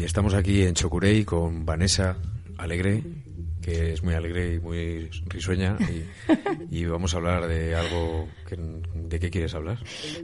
Y estamos aquí en Chocurey con Vanessa Alegre, que es muy alegre y muy risueña, y, vamos a hablar de algo ¿De qué quieres hablar?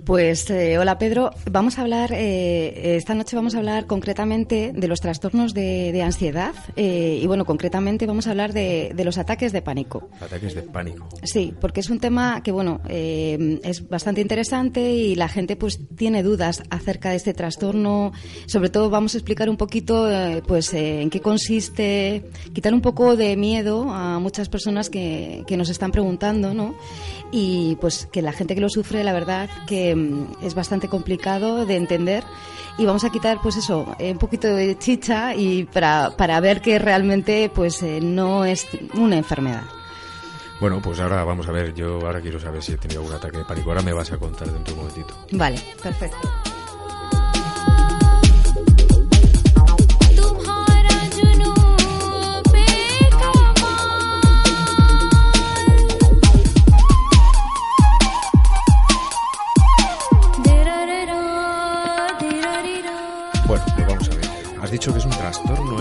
Pues eh, hola Pedro, vamos a hablar, eh, esta noche vamos a hablar concretamente de los trastornos de, ansiedad eh, y bueno, concretamente vamos a hablar de, los ataques de pánico. Ataques de pánico. Sí, porque es un tema que bueno, es bastante interesante y la gente pues tiene dudas acerca de este trastorno. Sobre todo vamos a explicar un poquito pues en qué consiste, quitar un poco de miedo a muchas personas que, que nos están preguntando, ¿no? Y pues que la gente que lo sufre, la verdad que mm, es bastante complicado de entender y vamos a quitar pues eso eh, un poquito de chicha y para, para ver que realmente pues eh, no es una enfermedad bueno, pues ahora vamos a ver, yo ahora quiero saber si he tenido algún ataque de pánico. Ahora me vas a contar dentro de un momentito. Vale, perfecto.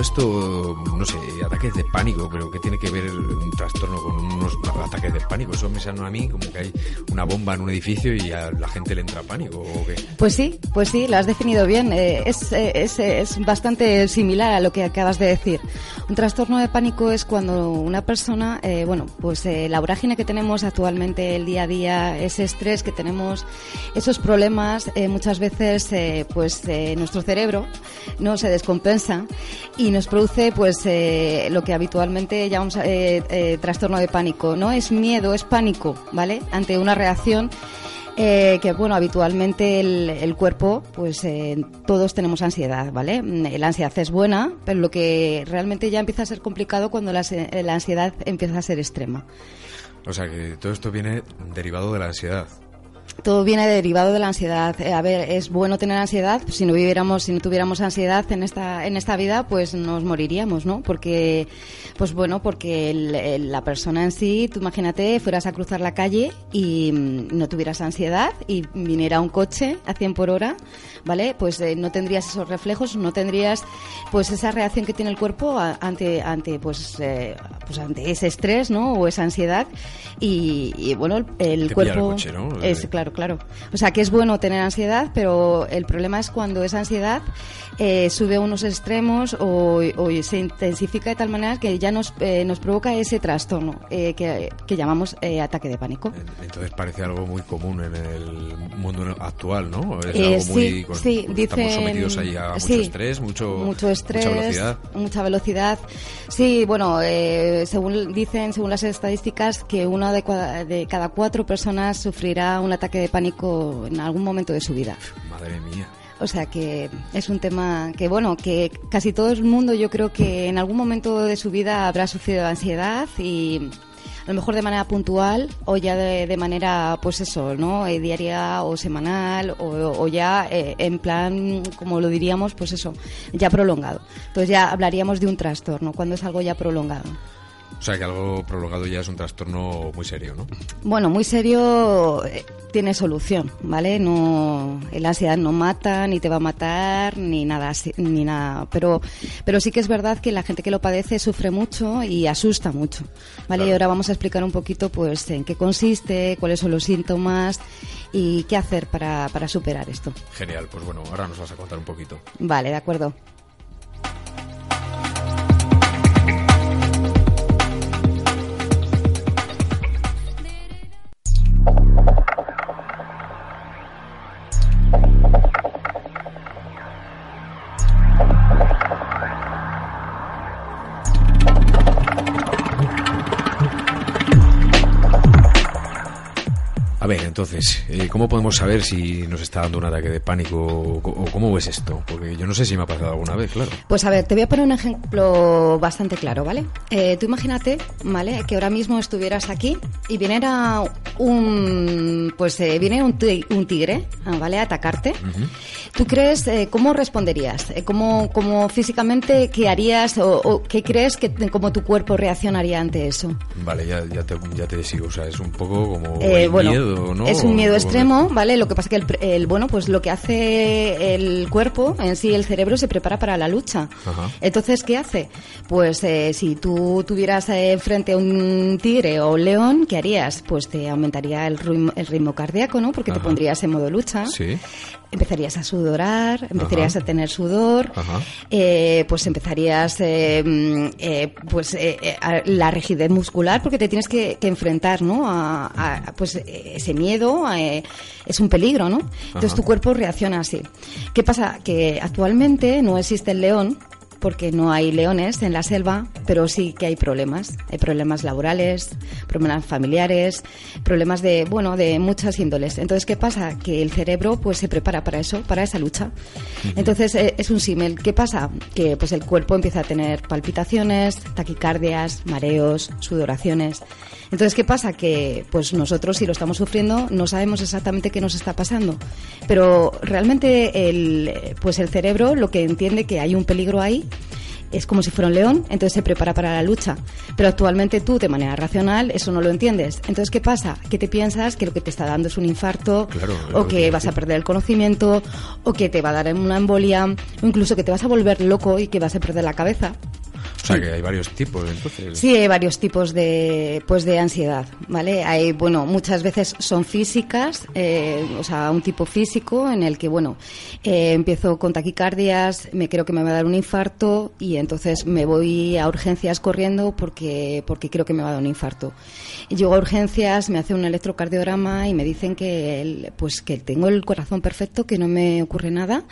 Trastorno esto, no sé, ataques de pánico, pero ¿qué tiene que ver un trastorno con unos ataques de pánico? Eso me suena a mí como que hay una bomba en un edificio y a la gente le entra pánico, ¿o qué? Pues sí, pues sí, lo has definido bien. Eh, es, eh, es, es bastante similar a lo que acabas de decir. Un trastorno de pánico es cuando una persona, eh, bueno, pues la vorágine que tenemos actualmente el día a día, ese estrés que tenemos, esos problemas, muchas veces, pues nuestro cerebro no se descompensa y nos produce pues eh, lo que habitualmente llamamos eh, eh, trastorno de pánico. No es miedo, es pánico, ¿vale? Ante una reacción que bueno habitualmente el, cuerpo pues todos tenemos ansiedad vale la ansiedad es buena pero lo que realmente ya empieza a ser complicado cuando la, la ansiedad empieza a ser extrema o sea que todo esto viene derivado de la ansiedad todo viene derivado de la ansiedad. Eh, a ver, es bueno tener ansiedad. Si no viviéramos, si no tuviéramos ansiedad en esta en esta vida, pues nos moriríamos, ¿no? Porque, pues bueno, porque la persona en sí, tú imagínate, fueras a cruzar la calle y mm, no tuvieras ansiedad y viniera un coche a 100 por hora, ¿vale? Pues eh, no tendrías esos reflejos, no tendrías, pues esa reacción que tiene el cuerpo ante ante pues, eh, pues ante ese estrés, ¿no? O esa ansiedad y, bueno, el, cuerpo es claro claro, O sea, que es bueno tener ansiedad, pero el problema es cuando esa ansiedad eh, sube a unos extremos o, se intensifica de tal manera que ya nos, eh, nos provoca ese trastorno eh, que, llamamos ataque de pánico. Entonces parece algo muy común en el mundo actual, ¿no? Es algo muy, sí, estamos sometidos ahí a mucho estrés, mucho, estrés, mucha velocidad. Mucha velocidad. Sí, bueno, según dicen, según las estadísticas, que una de, de cada cuatro personas sufrirá un ataque de pánico en algún momento de su vida. Madre mía. O sea que es un tema que, bueno, que casi todo el mundo yo creo que en algún momento de su vida habrá sufrido ansiedad y a lo mejor de manera puntual o ya de, manera, pues eso, ¿no? Eh, diaria o semanal o, ya eh, en plan, como lo diríamos, pues eso, ya prolongado. Entonces ya hablaríamos de un trastorno cuando es algo ya prolongado. O sea que algo prolongado ya es un trastorno muy serio, ¿no? Bueno, muy serio eh, tiene solución, ¿vale? No, la ansiedad no mata, ni te va a matar, ni nada, ni nada. Pero, pero sí que es verdad que la gente que lo padece sufre mucho y asusta mucho, ¿vale? Y ahora vamos a explicar un poquito, pues, en qué consiste, cuáles son los síntomas y qué hacer para, para superar esto. Genial, pues bueno, ahora nos vas a contar un poquito. Vale, de acuerdo. Entonces, eh, ¿cómo podemos saber si nos está dando un ataque de pánico o, cómo ves esto? Porque yo no sé si me ha pasado alguna vez, claro. Pues a ver, te voy a poner un ejemplo bastante claro, ¿vale? Eh, tú imagínate, ¿vale? Que ahora mismo estuvieras aquí y viniera un, pues eh, viene un, tigre, ah, ¿vale? A atacarte. ¿Tú crees, eh, cómo responderías? Eh, ¿Cómo, cómo, físicamente, qué harías o, qué crees que cómo tu cuerpo reaccionaría ante eso? Vale, ya, ya, te, ya te sigo. O sea, es un poco como miedo, ¿no? Es un miedo extremo, ¿vale? Lo que pasa que el, el, bueno, pues lo que hace el cuerpo en sí, el cerebro se prepara para la lucha. Entonces, ¿qué hace? Pues si tú tuvieras frente a un tigre o un león, ¿qué harías? Pues te aumentaría el ritmo, el ritmo cardíaco, ¿no? Porque te pondrías en modo lucha. Sí. Empezarías a sudorar, empezarías a tener sudor, eh, pues empezarías eh, mm, eh, pues la rigidez muscular porque te tienes que, enfrentar, ¿no? A, pues ese miedo es un peligro, ¿no? Entonces tu cuerpo reacciona así. ¿Qué pasa? Que actualmente no existe el león, porque no hay leones en la selva, pero sí que hay problemas. Hay problemas laborales, problemas familiares, problemas de, bueno, de muchas índoles. Entonces, ¿qué pasa? Que el cerebro pues se prepara para eso, para esa lucha. Entonces, eh, es un símil. ¿Qué pasa? Que pues el cuerpo empieza a tener palpitaciones, taquicardias, mareos, sudoraciones. Entonces, ¿qué pasa? Que pues nosotros si lo estamos sufriendo no sabemos exactamente qué nos está pasando, pero realmente el pues el cerebro lo que entiende que hay un peligro ahí es como si fuera un león, entonces se prepara para la lucha. Pero actualmente tú, de manera racional, eso no lo entiendes. Entonces, ¿qué pasa? Que te piensas que lo que te está dando es un infarto, o que vas a perder el conocimiento, o que te va a dar una embolia, o incluso que te vas a volver loco y que vas a perder la cabeza. O sea, que hay varios tipos, entonces. Sí, hay varios tipos de, pues, de ansiedad, ¿vale? Hay, bueno, muchas veces son físicas, eh, o sea, un tipo físico en el que, bueno, eh, empiezo con taquicardias, me creo que me va a dar un infarto y entonces me voy a urgencias corriendo porque, porque creo que me va a dar un infarto. Llego a urgencias, me hace un electrocardiograma y me dicen que, pues, que tengo el corazón perfecto, que no me ocurre nada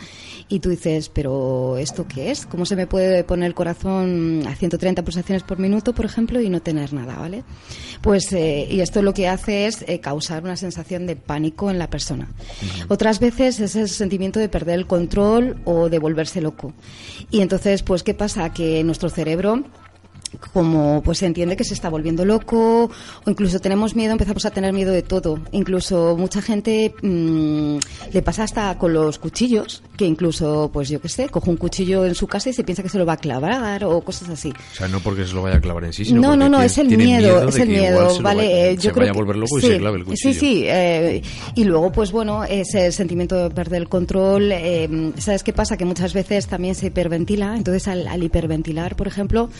y tú dices, pero ¿esto qué es? ¿Cómo se me puede poner el corazón a 130 pulsaciones por minuto, por ejemplo, y no tener nada, ¿vale? Pues, eh, y esto lo que hace es eh, causar una sensación de pánico en la persona. Otras veces es el sentimiento de perder el control o de volverse loco. Y entonces, pues, ¿qué pasa? Que nuestro cerebro como pues se entiende que se está volviendo loco o incluso tenemos miedo, empezamos a tener miedo de todo. Incluso mucha gente mm, le pasa hasta con los cuchillos, que incluso, pues yo qué sé, coge un cuchillo en su casa y se piensa que se lo va a clavar o cosas así. O sea, no porque se lo vaya a clavar en sí, sino no, no, no, es el miedo, es el miedo, vale. yo creo a volver loco y se clave el cuchillo. Sí, sí, eh, y luego, pues bueno, es el sentimiento de perder el control. Eh, ¿Sabes qué pasa? Que muchas veces también se hiperventila, entonces al, hiperventilar, por ejemplo,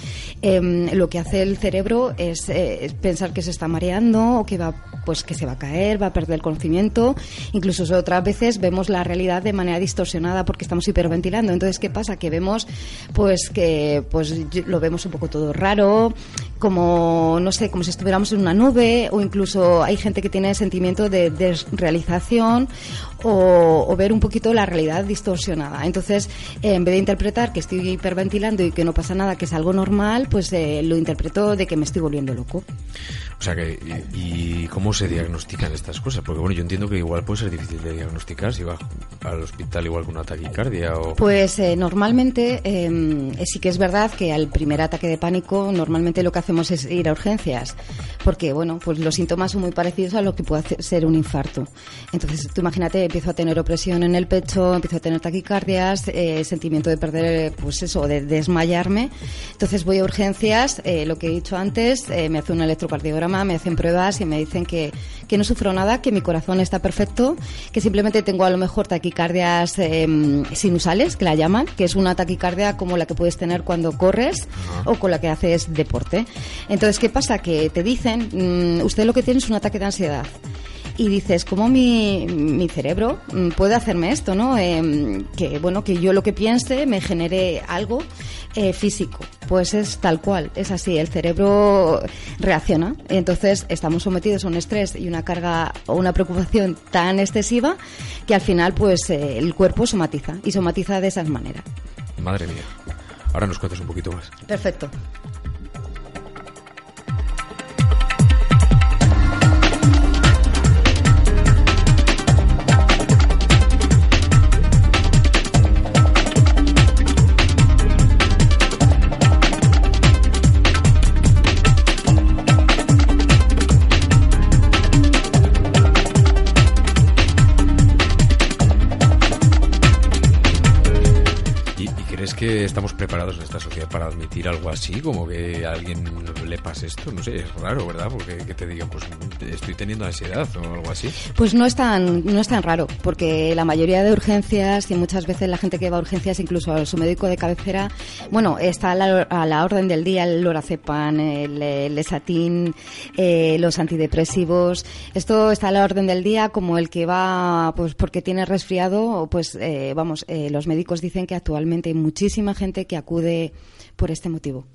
eh, lo que hace el cerebro eh, es, pensar que se está mareando o que va pues que se va a caer, va a perder el conocimiento. Incluso otras veces vemos la realidad de manera distorsionada porque estamos hiperventilando. Entonces, ¿qué pasa? Que vemos pues que pues lo vemos un poco todo raro, como no sé, como si estuviéramos en una nube o incluso hay gente que tiene sentimiento de desrealización o, ver un poquito la realidad distorsionada. Entonces, en vez de interpretar que estoy hiperventilando y que no pasa nada, que es algo normal, pues eh, lo interpreto de que me estoy volviendo loco. O sea que, y, cómo se diagnostican estas cosas? Porque bueno, yo entiendo que igual puede ser difícil de diagnosticar si va al hospital igual con una taquicardia o... Pues eh, normalmente em, eh, sí que es verdad que al primer ataque de pánico normalmente lo que hacemos es ir a urgencias, porque bueno, pues los síntomas son muy parecidos a lo que puede ser un infarto. Entonces, tú imagínate, empiezo a tener opresión en el pecho, empiezo a tener taquicardias, eh, sentimiento de perder, pues eso, de desmayarme. Entonces voy a urgencias, eh, lo que he dicho antes, eh, me hace un electrocardiograma, me hacen pruebas y me dicen que, que no sufro nada, que mi corazón está perfecto, que simplemente tengo a lo mejor taquicardias sinusales, que la llaman, que es una taquicardia como la que puedes tener cuando corres o con la que haces deporte. Entonces, ¿qué pasa? Que te dicen, mm, usted lo que tiene es un ataque de ansiedad y dices, ¿cómo mi, mi cerebro mm, puede hacerme esto? ¿no? Eh, que, bueno, que yo lo que piense me genere algo eh, físico. Pues es tal cual, es así, el cerebro reacciona. Entonces estamos sometidos a un estrés y una carga o una preocupación tan excesiva que al final pues eh, el cuerpo somatiza y somatiza de esas maneras. Madre mía. Ahora nos cuentas un poquito más. Perfecto. Preparados en esta sociedad para admitir algo así? Como que a alguien le pase esto, no sé, es raro, ¿verdad? Porque que te digan, pues estoy teniendo ansiedad o algo así. Pues no es tan, no es tan raro, porque la mayoría de urgencias y muchas veces la gente que va a urgencias, incluso a su médico de cabecera, bueno, está a la, orden del día el lorazepam, el, el esatín, eh, los antidepresivos. Esto está a la orden del día como el que va, pues porque tiene resfriado, pues eh, vamos, eh, los médicos dicen que actualmente hay muchísima gente que acude por este motivo.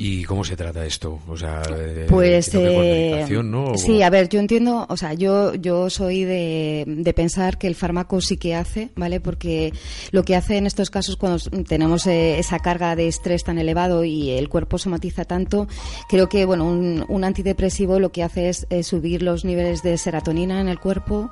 ¿Y cómo se trata esto? O sea, pues eh, ¿no? sí, a ver, yo entiendo, o sea, yo yo soy de, de, pensar que el fármaco sí que hace, ¿vale? Porque lo que hace en estos casos cuando tenemos eh, esa carga de estrés tan elevado y el cuerpo somatiza tanto, creo que bueno, un, un antidepresivo lo que hace es subir los niveles de serotonina en el cuerpo,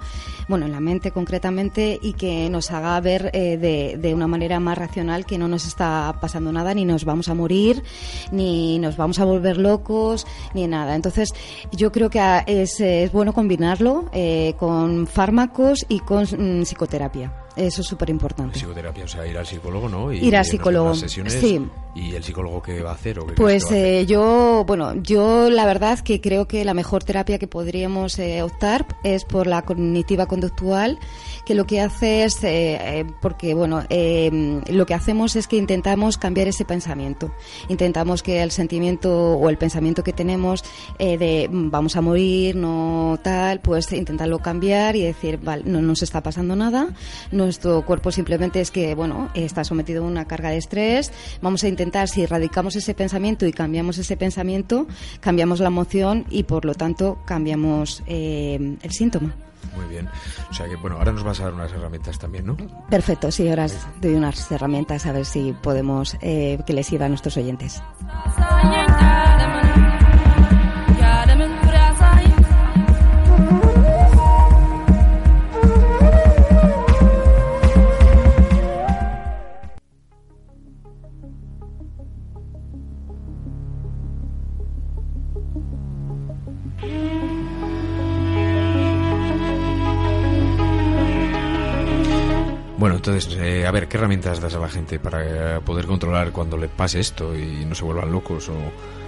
bueno, en la mente concretamente y que nos haga ver eh, de, de una manera más racional que no nos está pasando nada ni nos vamos a morir ni ni nos vamos a volver locos, ni nada. Entonces, yo creo que es, es bueno combinarlo eh, con fármacos y con mm, psicoterapia. Eso es súper importante. Psicoterapia, o sea, ir al psicólogo, ¿no? ir al psicólogo. sí. ¿Y el psicólogo qué va a hacer? O qué pues eh, yo, bueno, yo la verdad que creo que la mejor terapia que podríamos eh, optar es por la cognitiva conductual que lo que hace es, eh, eh, porque bueno, eh, lo que hacemos es que intentamos cambiar ese pensamiento. Intentamos que el sentimiento o el pensamiento que tenemos de mm, vamos a morir, no tal, pues intentarlo cambiar y decir, vale, no nos está pasando nada, nuestro cuerpo simplemente es que, bueno, está sometido a una carga de estrés, vamos a intentar, si erradicamos ese pensamiento y cambiamos ese pensamiento, cambiamos la emoción y por lo tanto cambiamos el síntoma. Muy bien. O sea que, bueno, ahora nos vas a dar unas herramientas también, ¿no? Perfecto, sí, ahora doy unas herramientas a ver si podemos eh, que les sirva a nuestros oyentes. Bueno, entonces, eh, a ver, ¿qué herramientas das a la gente para poder controlar cuando le pase esto y no se vuelvan locos? O...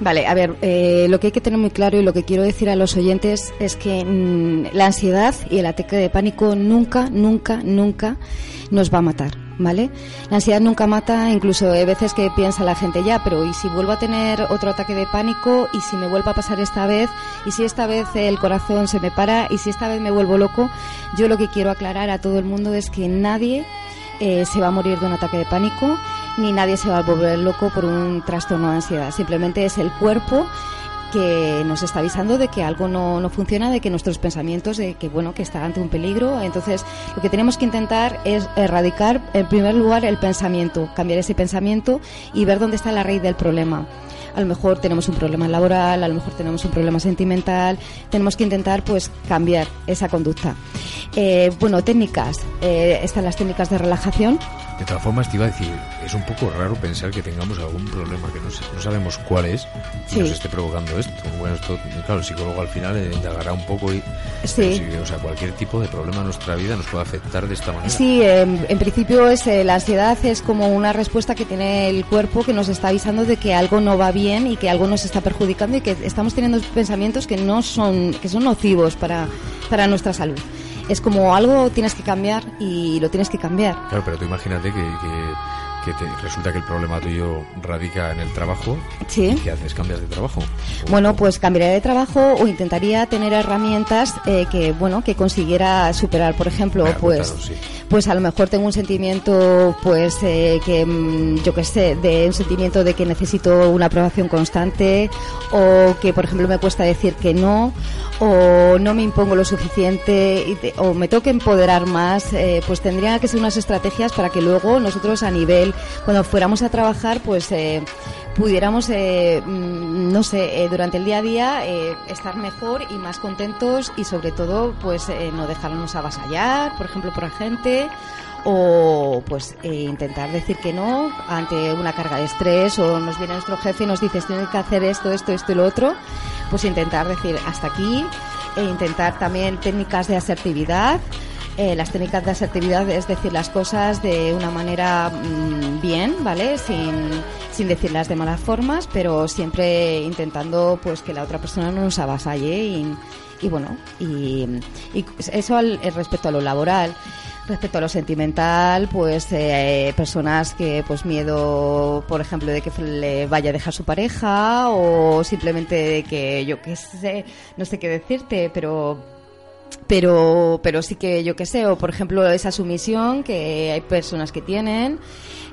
Vale, a ver, eh, lo que hay que tener muy claro y lo que quiero decir a los oyentes es que mm, la ansiedad y el ataque de pánico nunca, nunca, nunca nos va a matar. ¿Vale? La ansiedad nunca mata, incluso hay veces que piensa la gente ya, pero ¿y si vuelvo a tener otro ataque de pánico? ¿Y si me vuelvo a pasar esta vez? ¿Y si esta vez el corazón se me para? ¿Y si esta vez me vuelvo loco? Yo lo que quiero aclarar a todo el mundo es que nadie eh, se va a morir de un ataque de pánico, ni nadie se va a volver loco por un trastorno de ansiedad. Simplemente es el cuerpo que nos está avisando de que algo no, no, funciona, de que nuestros pensamientos, de que bueno, que está ante un peligro. Entonces, lo que tenemos que intentar es erradicar, en primer lugar, el pensamiento, cambiar ese pensamiento y ver dónde está la raíz del problema. A lo mejor tenemos un problema laboral, a lo mejor tenemos un problema sentimental. Tenemos que intentar, pues, cambiar esa conducta. Eh, bueno, técnicas. Eh, están las técnicas de relajación de todas formas, te iba a decir, es un poco raro pensar que tengamos algún problema que no, sabemos cuál es y nos esté provocando esto. Bueno, esto, claro, el psicólogo al final indagará un poco y. Sí. o sea, cualquier tipo de problema en nuestra vida nos puede afectar de esta manera. Sí, en, principio es, eh, la ansiedad es como una respuesta que tiene el cuerpo que nos está avisando de que algo no va bien y que algo nos está perjudicando y que estamos teniendo pensamientos que no son, que son nocivos para, para nuestra salud es como algo tienes que cambiar y lo tienes que cambiar. Claro, pero tú imagínate que, que, te, resulta que el problema tuyo radica en el trabajo. Sí. ¿Qué haces? ¿Cambias de trabajo? Bueno, pues cambiaría de trabajo o intentaría tener herramientas eh, que, bueno, que consiguiera superar. Por ejemplo, pues, pues a lo mejor tengo un sentimiento, pues, eh, que mm, yo qué sé, de un sentimiento de que necesito una aprobación constante o que, por ejemplo, me cuesta decir que no o no me impongo lo suficiente o me toque empoderar más, eh, pues tendría que ser unas estrategias para que luego nosotros a nivel, cuando fuéramos a trabajar, pues eh, pudiéramos, eh, mm, no sé, durante el día a día estar mejor y más contentos y sobre todo, pues no dejarnos avasallar, por ejemplo, por la gente o pues intentar decir que no ante una carga de estrés o nos viene nuestro jefe y nos dice tienes que hacer esto, esto, esto y lo otro pues intentar decir hasta aquí e intentar también técnicas de asertividad Eh, las técnicas de asertividad es decir las cosas de una manera mm, bien, ¿vale? Sin, sin decirlas de malas formas, pero siempre intentando pues que la otra persona no nos avasalle y, bueno, y, eso al, respecto a lo laboral. Respecto a lo sentimental, pues eh, personas que pues miedo, por ejemplo, de que le vaya a dejar su pareja o simplemente de que yo qué sé, no sé qué decirte, pero pero pero sí que yo qué sé, o por ejemplo esa sumisión que hay personas que tienen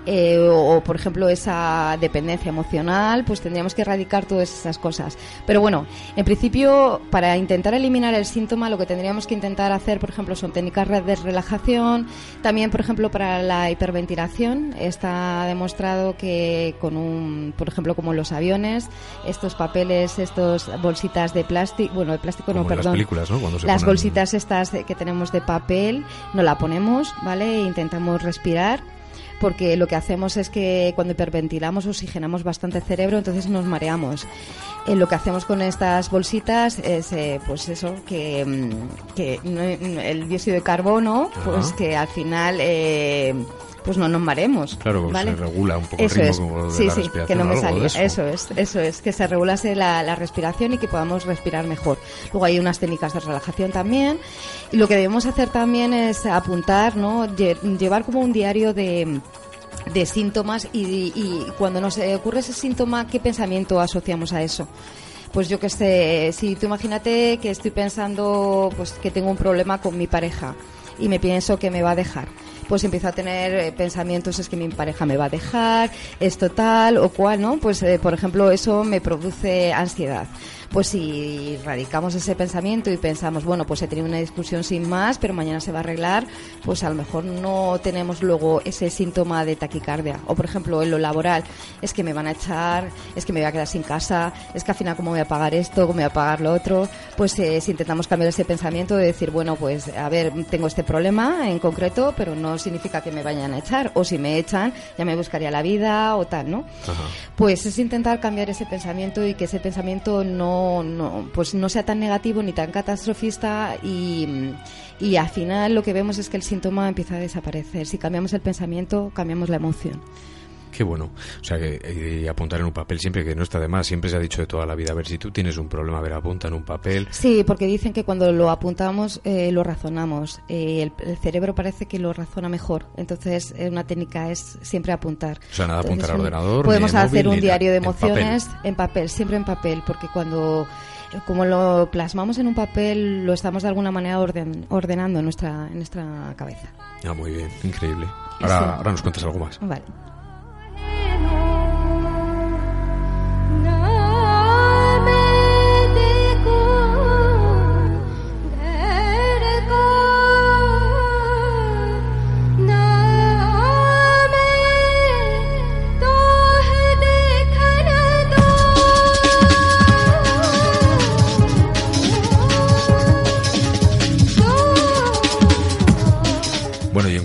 eh, o, por ejemplo esa dependencia emocional, pues tendríamos que erradicar todas esas cosas. Pero bueno, en principio para intentar eliminar el síntoma lo que tendríamos que intentar hacer, por ejemplo, son técnicas de relajación, también por ejemplo para la hiperventilación está demostrado que con un, por ejemplo, como los aviones, estos papeles, estos bolsitas de plástico, bueno, de plástico no, perdón. Las películas, ¿no? las bolsitas estas que tenemos de papel, no la ponemos, ¿vale? E intentamos respirar porque lo que hacemos es que cuando hiperventilamos oxigenamos bastante el cerebro, entonces nos mareamos. Eh, lo que hacemos con estas bolsitas es, eh, pues eso, que, mm, que el dióxido de carbono, pues que al final eh, pues no nos maremos. Claro, ¿vale? se regula un poco eso el es. ritmo de sí, la sí, que no me salía. eso. Eso es, eso es, que se regulase la, la respiración y que podamos respirar mejor. Luego hay unas técnicas de relajación también. Y lo que debemos hacer también es apuntar, ¿no? Lle- Llevar como un diario de de síntomas y, y cuando nos ocurre ese síntoma, ¿qué pensamiento asociamos a eso? Pues yo que sé, si tú imagínate que estoy pensando pues que tengo un problema con mi pareja y me pienso que me va a dejar. Pues empiezo a tener eh, pensamientos, es que mi pareja me va a dejar, esto tal o cual, ¿no? Pues, eh, por ejemplo, eso me produce ansiedad. Pues si radicamos ese pensamiento y pensamos, bueno, pues he tenido una discusión sin más, pero mañana se va a arreglar, pues a lo mejor no tenemos luego ese síntoma de taquicardia. O, por ejemplo, en lo laboral, es que me van a echar, es que me voy a quedar sin casa, es que al final, ¿cómo voy a pagar esto? ¿Cómo voy a pagar lo otro? Pues eh, si intentamos cambiar ese pensamiento de decir, bueno, pues a ver, tengo este problema en concreto, pero no significa que me vayan a echar. O si me echan, ya me buscaría la vida o tal, ¿no? Ajá. Pues es intentar cambiar ese pensamiento y que ese pensamiento no, no, pues no sea tan negativo ni tan catastrofista y, y al final lo que vemos es que el síntoma empieza a desaparecer. Si cambiamos el pensamiento, cambiamos la emoción. Qué bueno. O sea, que eh, y apuntar en un papel siempre que no está de más. Siempre se ha dicho de toda la vida. A ver, si tú tienes un problema, a ver, apunta en un papel. Sí, porque dicen que cuando lo apuntamos eh, lo razonamos. Eh, el, el cerebro parece que lo razona mejor. Entonces, eh, una técnica es siempre apuntar. O sea, nada Entonces, apuntar al ordenador, Podemos ni hacer móvil, un ni diario de nada. En papel. emociones en papel, siempre en papel, porque cuando como lo plasmamos en un papel, lo estamos de alguna manera orden- ordenando en nuestra, en nuestra cabeza. Ah, muy bien. Increíble. Ahora, Sí. ahora nos cuentas algo más. Vale.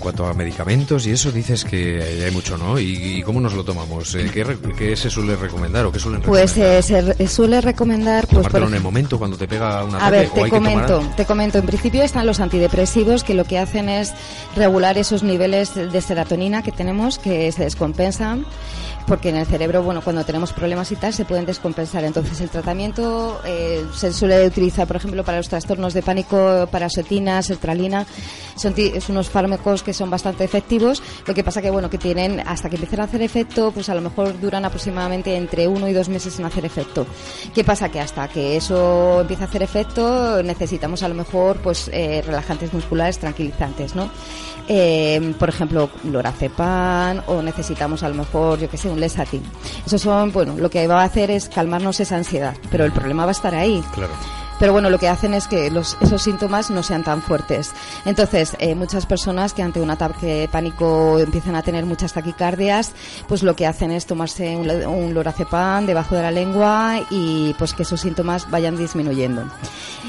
Cuanto a medicamentos y eso, dices que hay mucho, ¿no? ¿Y, y cómo nos lo tomamos? Eh, ¿Qué, qué se suele recomendar o qué suelen Pues recomendar? eh, se re- suele recomendar... Pues, por ¿Tomártelo en el momento cuando te pega un ataque? A ver, ¿O te tomar comento, te comento. En principio están los antidepresivos que lo que hacen es regular esos niveles de serotonina que tenemos que se descompensan porque en el cerebro, bueno, cuando tenemos problemas y tal, se pueden descompensar. Entonces, el tratamiento eh, se suele utilizar, por ejemplo, para los trastornos de pánico, paracetina, sertralina. Son es unos fármacos que son bastante efectivos. Lo que pasa que, bueno, que tienen, hasta que empiecen a hacer efecto, pues a lo mejor duran aproximadamente entre uno y dos meses en hacer efecto. ¿Qué pasa? Que hasta que eso empiece a hacer efecto, necesitamos a lo mejor, pues, eh, relajantes musculares tranquilizantes, ¿no? Eh, por ejemplo, lorazepam o necesitamos a lo mejor, yo que sé, un lesatin. Esos son, bueno, lo que va a hacer es calmarnos esa ansiedad, pero el problema va a estar ahí. Claro. Pero bueno, lo que hacen es que esos síntomas no sean tan fuertes. Entonces, eh, muchas personas que ante un ataque de pánico empiezan a tener muchas taquicardias, pues lo que hacen es tomarse un, un lorazepam debajo de la lengua y pues que esos síntomas vayan disminuyendo.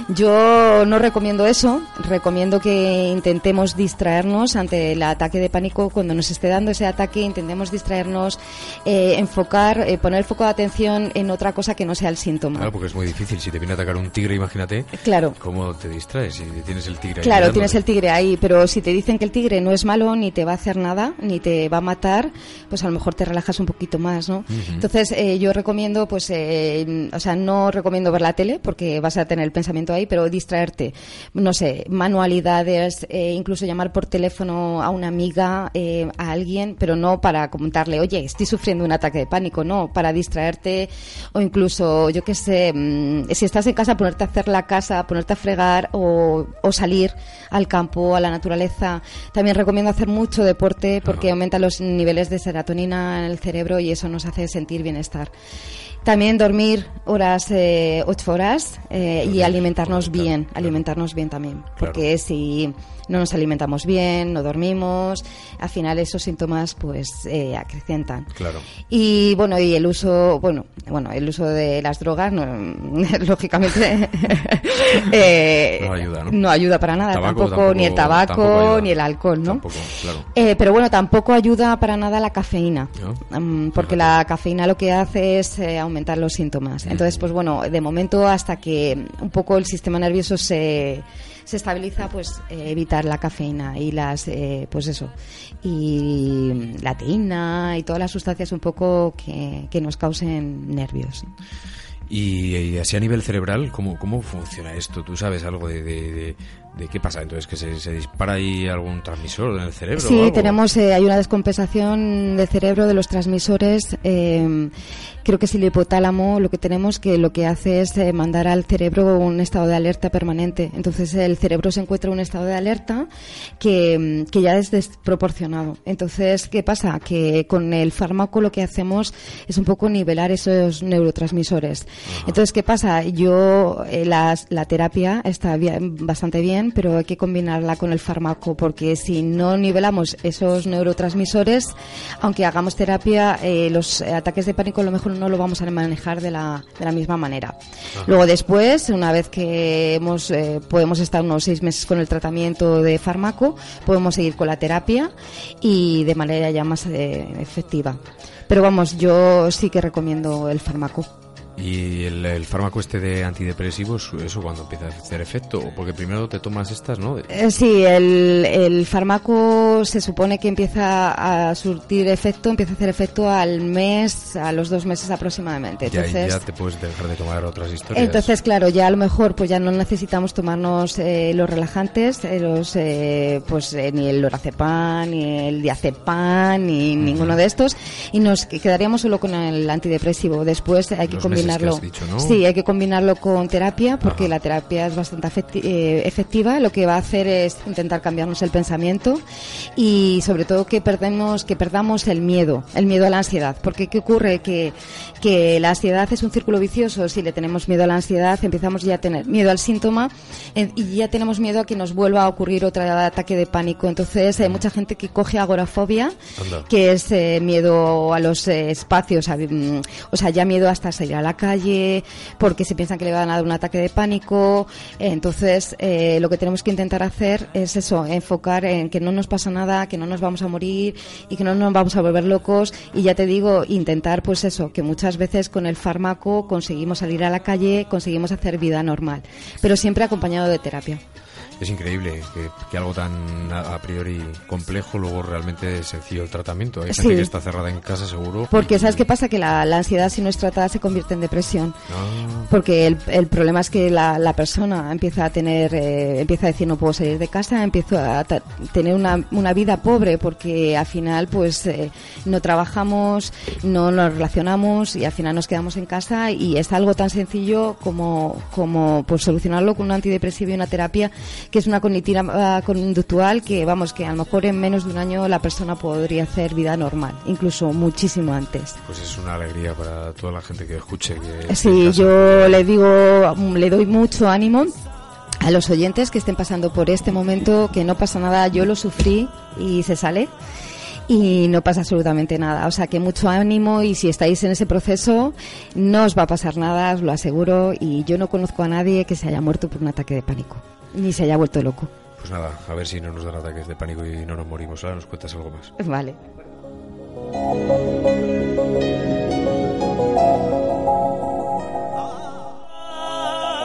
Yo no recomiendo eso, recomiendo que intentemos distraernos ante el ataque de pánico cuando nos esté dando ese ataque, intentemos distraernos, eh, enfocar, eh, poner el foco de atención en otra cosa que no sea el síntoma. Claro, porque es muy difícil. Si te viene a atacar un tigre, imagínate claro. cómo te distraes si tienes el tigre ahí. Claro, mirándote. tienes el tigre ahí, pero si te dicen que el tigre no es malo, ni te va a hacer nada, ni te va a matar, pues a lo mejor te relajas un poquito más, ¿no? Entonces, eh, yo recomiendo, pues, eh, o sea, no recomiendo ver la tele porque vas a tener el pensamiento ahí, pero distraerte, no sé, manualidades, eh, incluso llamar por teléfono a una amiga, a alguien, pero no para comentarle, oye, estoy sufriendo un ataque de pánico, no, para distraerte o incluso, yo qué sé, mm, si estás en casa, ponerte a hacer la casa, ponerte a fregar o, o salir al campo, a la naturaleza. También recomiendo hacer mucho deporte porque aumenta los niveles de serotonina en el cerebro y eso nos hace sentir bienestar. También dormir horas, eh, ocho horas eh, y alimentarnos claro, bien, claro. alimentarnos bien también, porque si no nos alimentamos bien, no dormimos, al final esos síntomas pues eh, acrecentan. Claro. Y bueno, y el uso, bueno, bueno, el uso de las drogas, no, lógicamente, eh, No ayuda, ¿no? no ayuda para nada, Tabaco tampoco, tampoco- ni el tabaco, ni el alcohol, ¿no? Tampoco, claro. Eh, pero bueno, tampoco ayuda para nada la cafeína. Mm, porque la cafeína lo que hace es eh, aumentar los síntomas. Entonces, pues bueno, de momento hasta que un poco el sistema nervioso se, se estabiliza, pues eh, evitar la cafeína y las, eh, pues eso, y la teína y todas las sustancias un poco que, que nos causen nervios. Y, y así a nivel cerebral, ¿cómo, cómo funciona esto? ¿Tú sabes algo de, de, de- de qué pasa? Entonces, ¿que se, se dispara ahí algún transmisor en el cerebro? o Sí, algo? tenemos, eh, hay una descompensación del cerebro de los transmisores. eh, creo que es el hipotálamo lo que tenemos que lo que hace es eh, mandar al cerebro un estado de alerta permanente. Entonces el cerebro se encuentra en un estado de alerta que, que ya es desproporcionado. Entonces, ¿qué pasa? Que con el fármaco lo que hacemos es un poco nivelar esos neurotransmisores. Entonces, ¿qué pasa? Yo, eh, la terapia está bien- bastante bien, pero hay que combinarla con el fármaco, porque si no nivelamos esos neurotransmisores, aunque hagamos terapia, eh, los ataques de pánico a lo mejor no lo vamos a manejar de la, de la misma manera. Luego después, una vez que hemos, eh, podemos estar unos seis meses con el tratamiento de fármaco, podemos seguir con la terapia y de manera ya más eh, efectiva. Pero vamos, yo sí que recomiendo el fármaco. ¿Y el, el fármaco este de antidepresivos, eso cuando empieza a hacer efecto? Porque primero te tomas estas, ¿no? Eh, Sí, el, el fármaco se supone que empieza a surtir efecto, empieza a hacer efecto al mes, a los dos meses aproximadamente. Ya, Entonces, ya te puedes dejar de tomar otras historias. Entonces, claro, ya a lo mejor pues ya no necesitamos tomarnos eh, los relajantes, eh, los eh, pues eh, ni el lorazepam, ni el diazepam, ni ninguno de estos y nos quedaríamos solo con el antidepresivo. Después hay que Los meses que combinarlo. has dicho, ¿no? Sí, hay que combinarlo con terapia porque Ajá. la terapia es bastante eh, efectiva. Lo que va a hacer es intentar cambiarnos el pensamiento y sobre todo que perdemos que perdamos el miedo, el miedo a la ansiedad, porque qué ocurre que que la ansiedad es un círculo vicioso, si le tenemos miedo a la ansiedad, empezamos ya a tener miedo al síntoma eh, y ya tenemos miedo a que nos vuelva a ocurrir otro ataque de pánico. Entonces, hay mucha gente que coge agorafobia, Anda. que es eh, miedo a los eh, espacios, a- mm, o sea, ya miedo hasta salir a la calle, porque se piensan que le van a dar un ataque de pánico. Entonces, eh, lo que tenemos que intentar hacer es eso, enfocar en que no nos pasa nada, que no nos vamos a morir y que no nos vamos a volver locos. Y ya te digo, intentar, pues eso, que muchas veces con el fármaco conseguimos salir a la calle, conseguimos hacer vida normal, pero siempre acompañado de terapia. Es increíble que, que algo tan a, priori complejo luego realmente es sencillo el tratamiento. Hay gente Sí. que está cerrada en casa seguro. Porque, ¿sabes qué pasa? Que la, la ansiedad, si no es tratada, se convierte en depresión. Ah, Porque el, el problema es que la, la persona empieza a tener, eh, empieza a decir no puedo salir de casa, empiezo a tener una, una vida pobre porque al final pues eh, no trabajamos, no nos relacionamos y al final nos quedamos en casa y es algo tan sencillo como, como pues solucionarlo con un antidepresivo y una terapia que es una cognitiva ah, conductual que vamos que a lo mejor en menos de un año la persona podría hacer vida normal, incluso muchísimo antes. pues es una alegría para toda la gente que escuche. Que Sí, yo le digo, mm, le doy mucho ánimo a los oyentes que estén pasando por este momento, que no pasa nada, yo lo sufrí y se sale y no pasa absolutamente nada. O sea que mucho ánimo y si estáis en ese proceso no os va a pasar nada, os lo aseguro y yo no conozco a nadie que se haya muerto por un ataque de pánico, ni se haya vuelto loco. Pues nada, a ver si no nos dan ataques de pánico y no nos morimos. Ahora nos cuentas algo más. Vale.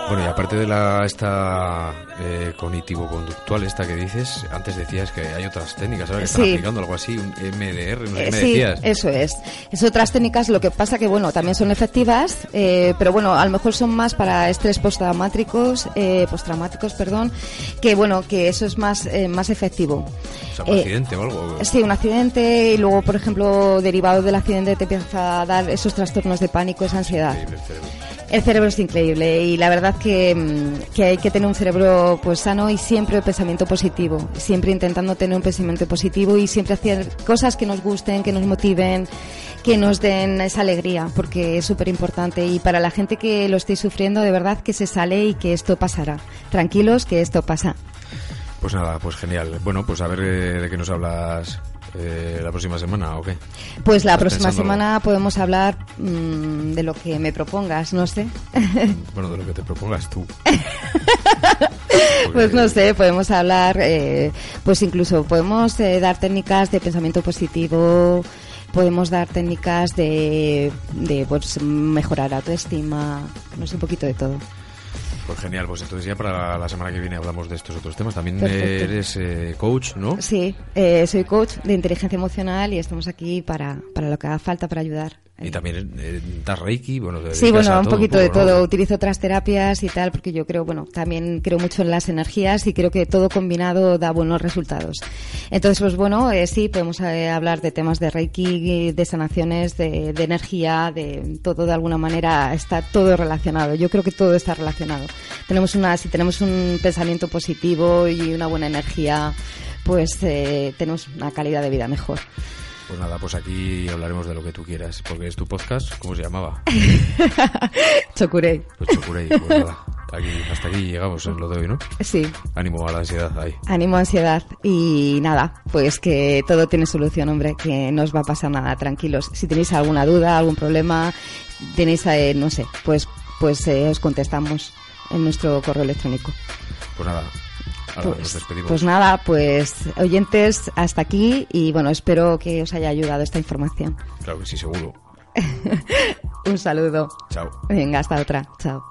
Bueno, ya aparte de la esta eh, cognitivo-conductual, esta que dices, antes decías que hay otras técnicas, ahora que están aplicando algo así, un MDR, no sé qué me sí, decías. eso es. Es otras técnicas, lo que pasa que, bueno, también son efectivas, eh, pero bueno, a lo mejor son más para estrés postraumáticos, eh, postraumáticos, perdón, que bueno, que eso es más, eh, más efectivo. O sea, un accidente o algo. Sí, un accidente y luego, por ejemplo, derivado del accidente te empieza a dar esos trastornos de pánico, esa ansiedad. El cerebro es increíble y la verdad que, mm, que, hay que tener un cerebro pues sano y siempre pensamiento positivo, siempre intentando tener un pensamiento positivo y siempre hacer cosas que nos gusten, que nos motiven, que nos den esa alegría, porque es súper importante y para la gente que lo esté sufriendo, de verdad que se sale y que esto pasará. Tranquilos que esto pasa. Pues nada, pues genial. Bueno, pues a ver eh, de qué nos hablas eh, la próxima semana o qué? Pues la próxima semana podemos hablar mmm, de lo que me propongas, no sé. Bueno, de lo que te propongas tú. pues no sé, podemos hablar, eh, pues incluso podemos eh, dar técnicas de pensamiento positivo, podemos dar técnicas de, de pues, mejorar autoestima, no sé, un poquito de todo. Pues genial, pues entonces ya para la semana que viene hablamos de estos otros temas. También Perfecto. eres eh, coach, ¿no? Sí, eh, soy coach de inteligencia emocional y estamos aquí para, para lo que haga falta para ayudar. Y también eh, das Reiki, bueno, Sí, bueno, un poquito de todo. Utilizo otras terapias y tal, porque yo creo, bueno, también creo mucho en las energías y creo que todo combinado da buenos resultados. Entonces, pues bueno, eh, sí, podemos eh, hablar de temas de Reiki, de sanaciones, de, de, energía, de todo de alguna manera está todo relacionado. Yo creo que todo está relacionado. Tenemos una, si tenemos un pensamiento positivo y una buena energía, pues eh, tenemos una calidad de vida mejor. Pues nada, pues aquí hablaremos de lo que tú quieras, porque es tu podcast, ¿cómo se llamaba? Chocurey. Pues Chocurey, pues nada. Aquí, hasta aquí llegamos en lo de hoy, ¿no? Sí. Ánimo a la ansiedad ahí. Ánimo a ansiedad. Y nada, pues que todo tiene solución, hombre, que no os va a pasar nada, tranquilos. Si tenéis alguna duda, algún problema, tenéis, eh, no sé, pues, pues eh, os contestamos en nuestro correo electrónico. Pues nada, pues. Pues nada, pues oyentes, hasta aquí y bueno, espero que os haya ayudado esta información. Claro que sí, seguro. Un saludo. Chao. Venga, hasta otra. Chao.